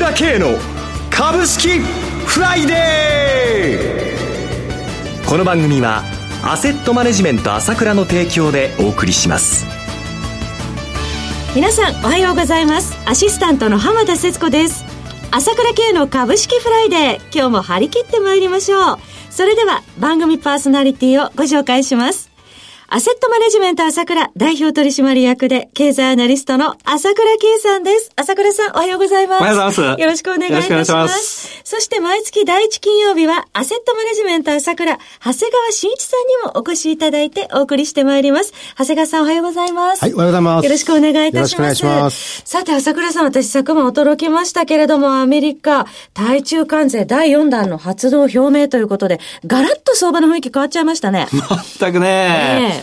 朝倉慶の株式フライデーこの番組はアセットマネジメント朝倉の提供でお送りします。皆さんおはようございます。アシスタントの浜田節子です。朝倉慶の株式フライデー今日も張り切ってまいりましょう。それでは番組パーソナリティをご紹介します。アセットマネジメント朝倉代表取締役で経済アナリストの朝倉慶さんです。朝倉さんおはようございます。おはようございます。よろしくお願いいたします。ますそして毎月第一金曜日はアセットマネジメント朝倉、長谷川慎一さんにもお越しいただいてお送りしてまいります。長谷川さんおはようございます。はい、おはようございます。よろしくお願いいたします。ます。さて朝倉さん私昨晩驚きましたけれどもアメリカ対中関税第4弾の発動表明ということでガラッと相場の雰囲気変わっちゃいましたね。全くね。えー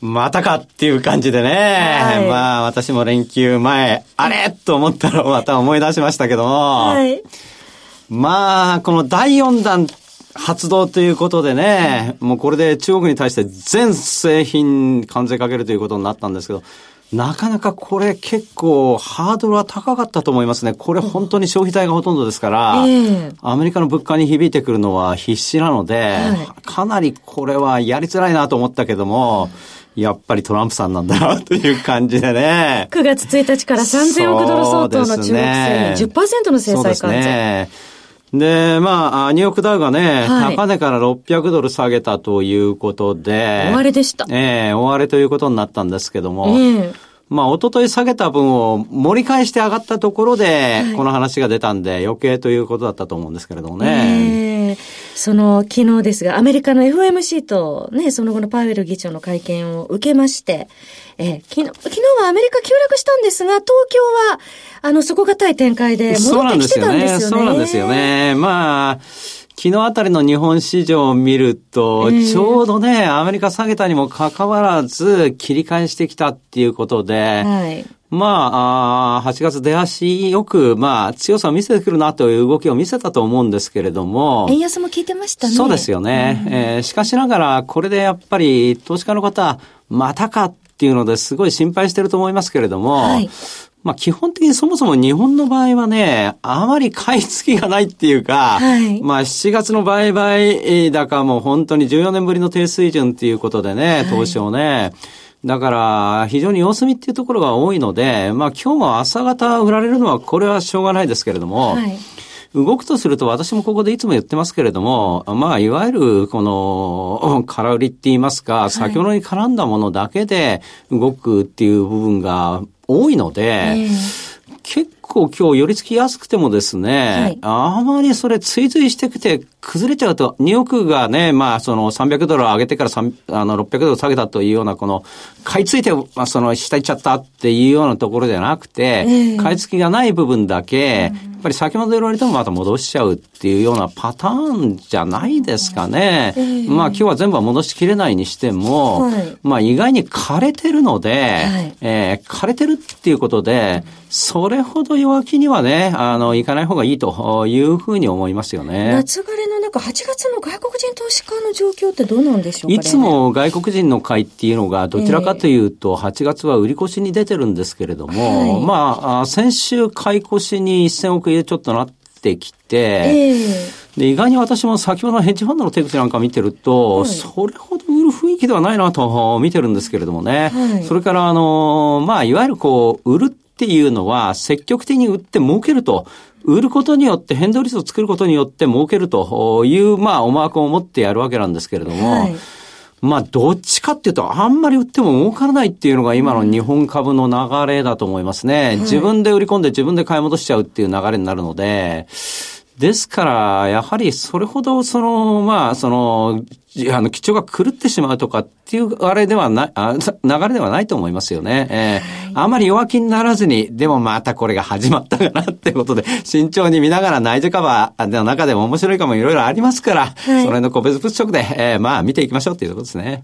またかっていう感じでね。はい、まあ、私も連休前、あれ？と思ったらまた思い出しましたけども。はい、まあ、この第4弾発動ということでね、もうこれで中国に対して全製品関税かけるということになったんですけど、なかなかこれ結構ハードルは高かったと思いますね。これ本当に消費財がほとんどですから、えー、アメリカの物価に響いてくるのは必死なので、はい、かなりこれはやりづらいなと思ったけども、やっぱりトランプさんなんだなという感じでね。9月1日から3000億ドル相当の中国製に10%の制裁関税。ね。で、まあ、ニューヨークダウがね、はい、高値から600ドル下げたということで。終わりでした。ええー、終わりということになったんですけども。えーまあ、おととい下げた分を盛り返して上がったところで、この話が出たんで、余計ということだったと思うんですけれどもね。えー、その、昨日ですが、アメリカの FMC とね、その後のパウエル議長の会見を受けまして、え、昨日、昨日はアメリカ急落したんですが、東京は、あの、底堅い展開で戻ってきてたんですよね。そうなんですよね。まあ、昨日あたりの日本市場を見ると、ちょうどね、アメリカ下げたにもかかわらず、切り返してきたっていうことで、はい、まああ、8月出足よく、まあ、強さを見せてくるなという動きを見せたと思うんですけれども。円安も効いてましたね。そうですよね。うん、えー、しかしながら、これでやっぱり、投資家の方、またかっていうのですごい心配してると思いますけれども、はい、まあ基本的にそもそも日本の場合はね、あまり買い付きがないっていうか、はい、まあ7月の売買高も本当に14年ぶりの低水準っていうことでね、投資をね、はいだから、非常に様子見っていうところが多いので、まあ今日も朝方売られるのはこれはしょうがないですけれども、はい、動くとすると私もここでいつも言ってますけれども、まあいわゆるこの空売りって言いますか、先ほどに絡んだものだけで動くっていう部分が多いので、えー、結構今日寄り付きやすくてもですね、はい、あまりそれ追随してきて崩れちゃうと、ニューヨークがね、まあその300ドル上げてからあの600ドル下げたというようなこの、買い付いて、まあその下行っちゃったっていうようなところじゃなくて、えー、買い付きがない部分だけ、うん。っぱり先ほど言われてもまた戻しちゃうっていうようなパターンじゃないですかね。えー、まあ今日は全部は戻しきれないにしても、はい、まあ意外に枯れてるので、はい、えー、枯れてるっていうことで、それほど弱気にはね、あの、いかない方がいいというふうに思いますよね。夏枯れの中、8月の外国人投資家の状況ってどうなんでしょうか、ね、いつも外国人の買いっていうのが、どちらかというと、8月は売り越しに出てるんですけれども、はい、まあ、先週買い越しに1000億円ちょっとなってきて、えー、で意外に私も先ほどのヘッジファンドの手口なんか見てると、はい、それほど売る雰囲気ではないなと見てるんですけれどもね。はい、それから、あの、まあ、いわゆるこう、売るっていうのは、積極的に売って儲けると。売ることによって、変動率を作ることによって儲けるという、まあ、思惑を持ってやるわけなんですけれども、はいまあ、どっちかっていうと、あんまり売っても儲からないっていうのが今の日本株の流れだと思いますね。自分で売り込んで自分で買い戻しちゃうっていう流れになるので、ですから、やはりそれほど、その、まあ、その、あの、基調が狂ってしまうとかっていう、あれではない、あ流れではないと思いますよね。えー、あまり弱気にならずに、でもまたこれが始まったかなってことで、慎重に見ながら内需カバーの中でも面白いかもいろいろありますから、はい、それの個別物色で、えー、まあ見ていきましょうっていうことですね。はい、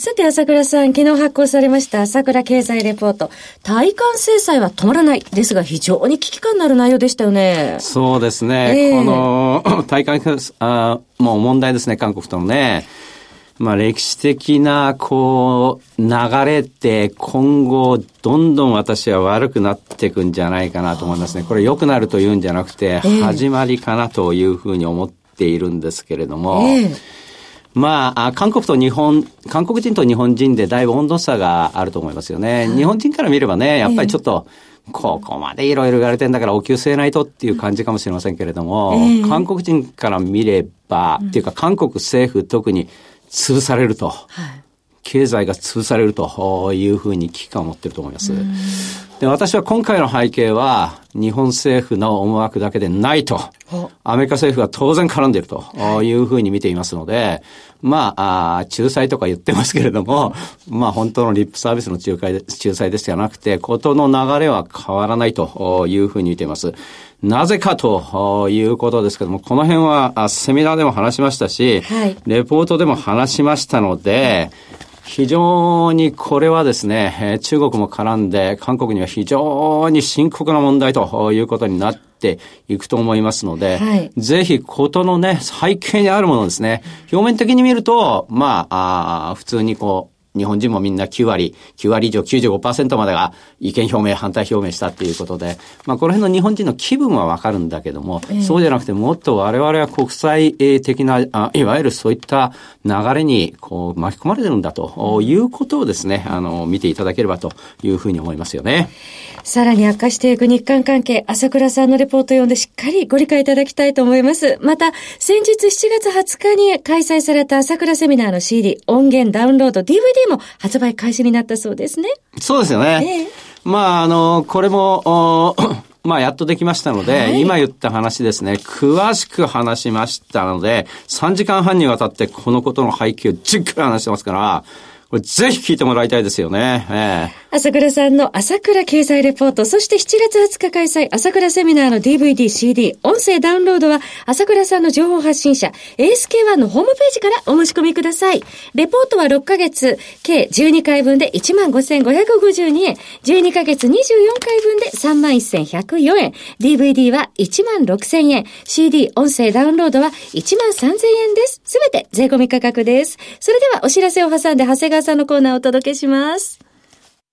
さて、朝倉さん、昨日発行されました朝倉経済レポート、対韓制裁は止まらないですが、非常に危機感のある内容でしたよね。そうですね。えー、この、対韓あ、もう問題ですね、韓国とのね。まあ歴史的な、こう、流れって今後どんどん私は悪くなっていくんじゃないかなと思いますね。これ良くなるというんじゃなくて、始まりかなというふうに思っているんですけれども、えーまあ、韓国と日本、韓国人と日本人でだいぶ温度差があると思いますよね。日本人から見ればね、やっぱりちょっと、ここまでいろいろ言われてんだからお給据えないとっていう感じかもしれませんけれども、韓国人から見れば、っていうか韓国政府特に潰されると、経済が潰されるというふうに危機感を持ってると思います。で、私は今回の背景は、日本政府の思惑だけでないと、アメリカ政府が当然絡んでいるというふうに見ていますので、まあ、あ仲裁とか言ってますけれども、まあ本当のリップサービスの仲介で仲裁ですじゃなくて、ことの流れは変わらないというふうに見ています。なぜかということですけども、この辺はセミナーでも話しましたし、はい、レポートでも話しましたので、非常にこれはですね、中国も絡んで、韓国には非常に深刻な問題ということになっていくと思いますので、はい、ぜひことのね、背景にあるものですね、表面的に見ると、まあ、あ普通にこう、日本人もみんな9割、9割以上95%までが意見表明、反対表明したっていうことで、まあこの辺の日本人の気分はわかるんだけども、えー、そうじゃなくてもっと我々は国際的な、あいわゆるそういった流れにこう巻き込まれてるんだということをですね、あの、見ていただければというふうに思いますよね。さらに悪化していく日韓関係、朝倉さんのレポートを読んでしっかりご理解いただきたいと思います。また、先日7月20日に開催された朝倉セミナーの CD、音源ダウンロード、DVD も発売開始になったそうですね。そうですよね。えー、まあ、あの、これも、まあ、やっとできましたので、はい、今言った話ですね、詳しく話しましたので、3時間半にわたってこのことの背景をじっくり話してますから、これぜひ聞いてもらいたいですよね。ええ朝倉さんの朝倉経済レポート、そして7月20日開催、朝倉セミナーの DVD、CD、音声ダウンロードは、朝倉さんの情報発信者、ASK1 のホームページからお申し込みください。レポートは6ヶ月、計12回分で15,552円、12ヶ月24回分で31,104円、DVD は16,000円、CD、音声ダウンロードは13,000円です。すべて税込み価格です。それではお知らせを挟んで長谷川さんのコーナーをお届けします。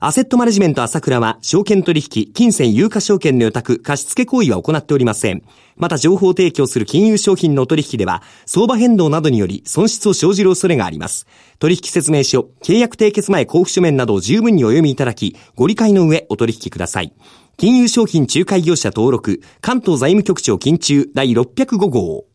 アセットマネジメント朝倉は、証券取引、金銭有価証券の予託、貸付行為は行っておりません。また情報提供する金融商品の取引では、相場変動などにより損失を生じる恐れがあります。取引説明書、契約締結前交付書面などを十分にお読みいただき、ご理解の上お取引ください。金融商品仲介業者登録、関東財務局長金中第605号。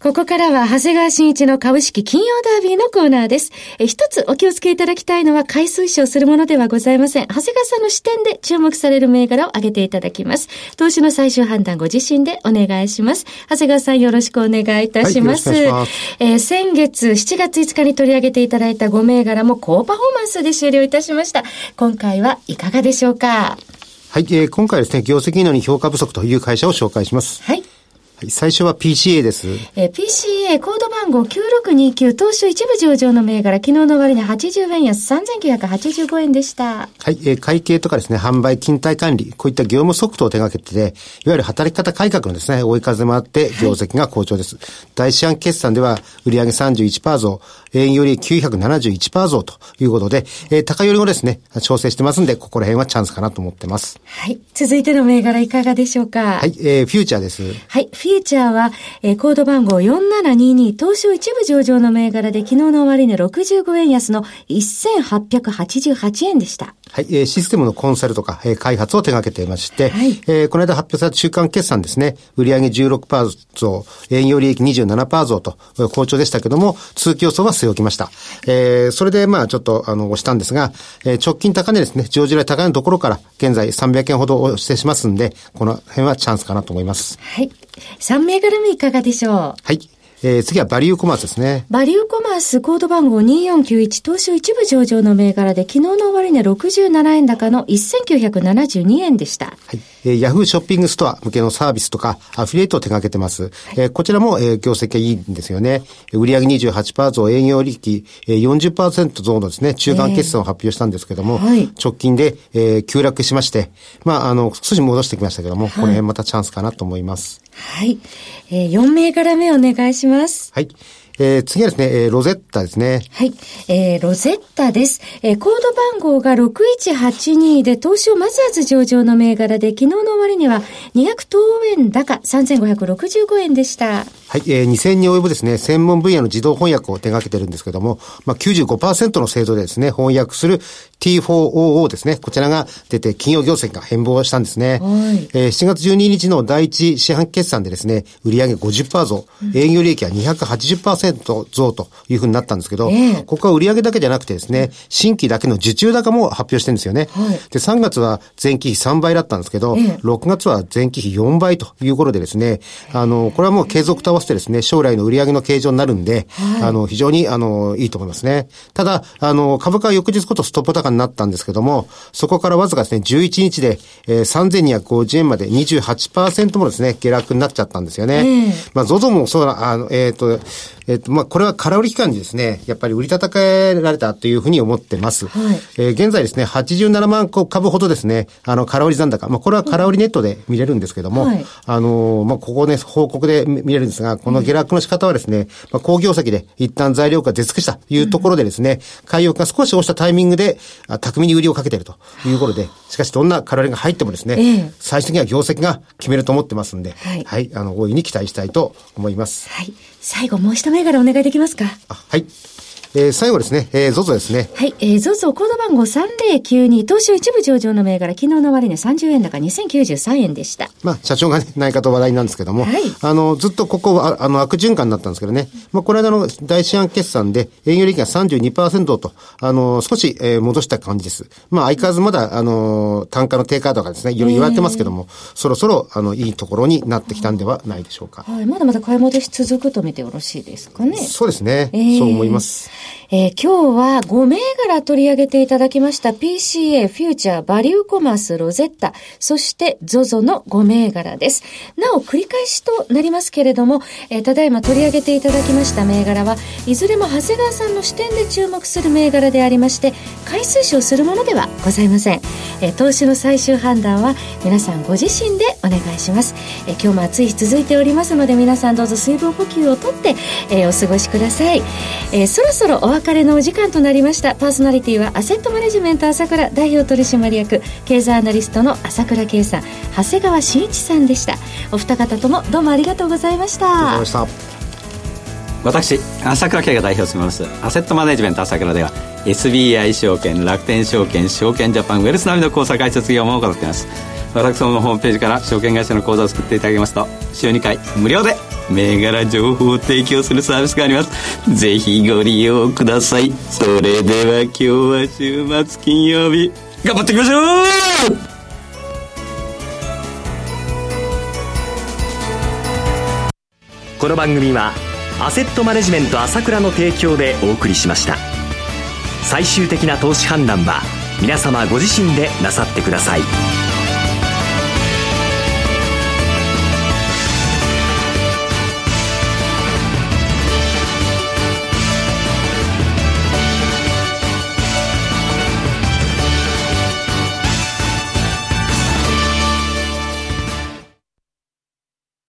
ここからは、長谷川新一の株式金曜ダービーのコーナーです。え一つお気をつけいただきたいのは、回数視をするものではございません。長谷川さんの視点で注目される銘柄を挙げていただきます。投資の最終判断ご自身でお願いします。長谷川さんよろしくお願いいたします。はい、ますえー、先月7月5日に取り上げていただいた5銘柄も高パフォーマンスで終了いたしました。今回はいかがでしょうか？はい、えー、今回ですね、業績のに評価不足という会社を紹介します。はい。はい、最初は PCA です。えー、PCA コード番号9629東証一部上場の銘柄、昨日の終値80円安3985円でした。はい、えー、会計とかですね、販売、勤怠管理、こういった業務ソフトを手掛けてて、いわゆる働き方改革のですね、追い風もあって業績が好調です。はい、第四半決算では売上31%増、営業利益971%増ということで、えー、高寄りもですね、調整してますんで、ここら辺はチャンスかなと思ってます。はい。続いての銘柄いかがでしょうか？はい、えー、フューチャーです。はい、フューチャーは、えー、コード番号4722、東証一部上場の銘柄で昨日の終値65円安の1888円でした。はい、えー、システムのコンサルとか、えー、開発を手掛けていまして、はい、えー、この間発表された中間決算ですね、売上16%増、営業利益27%増と、好調でしたけども、通期予想は据え置きました。えー、それで、まあ、ちょっと、あの、押したんですが、えー、直近高値ですね、上場来高値のところから、現在300円ほど押してしますんで、この辺はチャンスかなと思います。はい。3銘柄目いかがでしょう？はい。えー、次はバリューコマースですね。バリューコマースコード番号2491東証一部上場の銘柄で昨日の終値67円高の1972円でした。はい。えー、ヤフーショッピングストア向けのサービスとかアフィリエイトを手掛けてます。はい、えー、こちらも、えー、業績がいいんですよね。売上28%増、営業利益、えー、40%増のですね、中間決算を発表したんですけども、えーはい、直近で、えー、急落しまして、まあ、あの、少し戻してきましたけども、はい、この辺またチャンスかなと思います。はい。えー、4銘柄目お願いします。はい。えー、次はですね、えー、ロゼッタですね。はい。えー、ロゼッタです。えー、コード番号が6182で、東証マザーズ上場の銘柄で、昨日の終値は200等円高3565円でした。はい、えー、2000に及ぶですね、専門分野の自動翻訳を手掛けてるんですけども、まあ95%の精度でですね、翻訳する T4OO ですね、こちらが出て、企業業績が変貌したんですね。はい、えー、7月12日の第一四半決算でですね、売上50%増、営業利益は280%増というふうになったんですけど、えー、ここは売上だけじゃなくてですね、新規だけの受注高も発表してるんですよね。はい、で、3月は前期比3倍だったんですけど、えー、6月は前期比4倍ということでですね、あの、これはもう継続と合わせてですね、将来の売上の形状になるんで、はい、あの、非常に、あの、いいと思いますね。ただ、あの、株価は翌日ことストップ高になったんですけども、そこからわずかですね、11日で、えー、3250円まで28%もですね、下落になっちゃったんですよね。まあ、ZOZO もそうな、あの、えっ、ー、と、えっ、と、まあ、これは空売り期間にですね、やっぱり売り叩えられたというふうに思ってます。はい、えー、現在ですね、87万株ほどですね、あの、空売り残高、まあ、これは空売りネットで見れるんですけども、はい、あの、まあ、ここね、報告で見れるんですが、この下落の仕方はですね、まあ、工業先で一旦材料が出尽くしたというところでですね、買いが少し押したタイミングで、巧みに売りをかけているということで、しかしどんな空売りが入ってもですね、えー、最終的には業績が決めると思ってますんで、はい、はい、あの、大いに期待したいと思います。はい。最後、もう一銘柄お願いできますか？はい。えー、最後ですね、えー、ゾゾですね。はい、えー、ゾゾコード番号3092、東証一部上場の銘柄、昨日の終値30円高2093円でした。まあ、社長がね、内科と話題なんですけども、はい、あの、ずっとここは、あの、悪循環だったんですけどね、まあ、この間の大四半決算で、営業利益が32%と、あの、少し、えー、戻した感じです。まあ、相変わらずまだ、あの、単価の低下とかですね、いろいろ言われてますけども、そろそろ、あの、いいところになってきたんではないでしょうか。はい、まだまだ買い戻し続くと見てよろしいですかね。そうですね。えー、そう思います。えー、今日は5銘柄取り上げていただきました PCA、フューチャー、バリューコマース、ロゼッタ、そして ZOZO の5銘柄です。なお、繰り返しとなりますけれども、えー、ただいま取り上げていただきました銘柄はいずれも長谷川さんの視点で注目する銘柄でありまして、回数賞するものではございません。えー、投資の最終判断は皆さんご自身でお願いします。えー、今日も暑い日続いておりますので皆さんどうぞ水分補給をとって、えー、お過ごしください。えー、そろそろお別れのお時間となりました。パーソナリティはアセットマネジメント朝倉代表取締役経済アナリストの朝倉圭さん長谷川慎一さんでした。お二方ともどうもありがとうございました。私朝倉圭が代表を務めますアセットマネジメント朝倉では SBI 証券楽天証券証券ジャパンウェルス並みの口座開設業務を行っています私のホームページから証券会社の口座を作っていただきますと週2回無料で銘柄情報を提供するサービスがあります。ぜひご利用ください。それでは今日は週末金曜日頑張っていきましょう!この番組はアセットマネジメント朝倉の提供でお送りしました。最終的な投資判断は皆様ご自身でなさってください。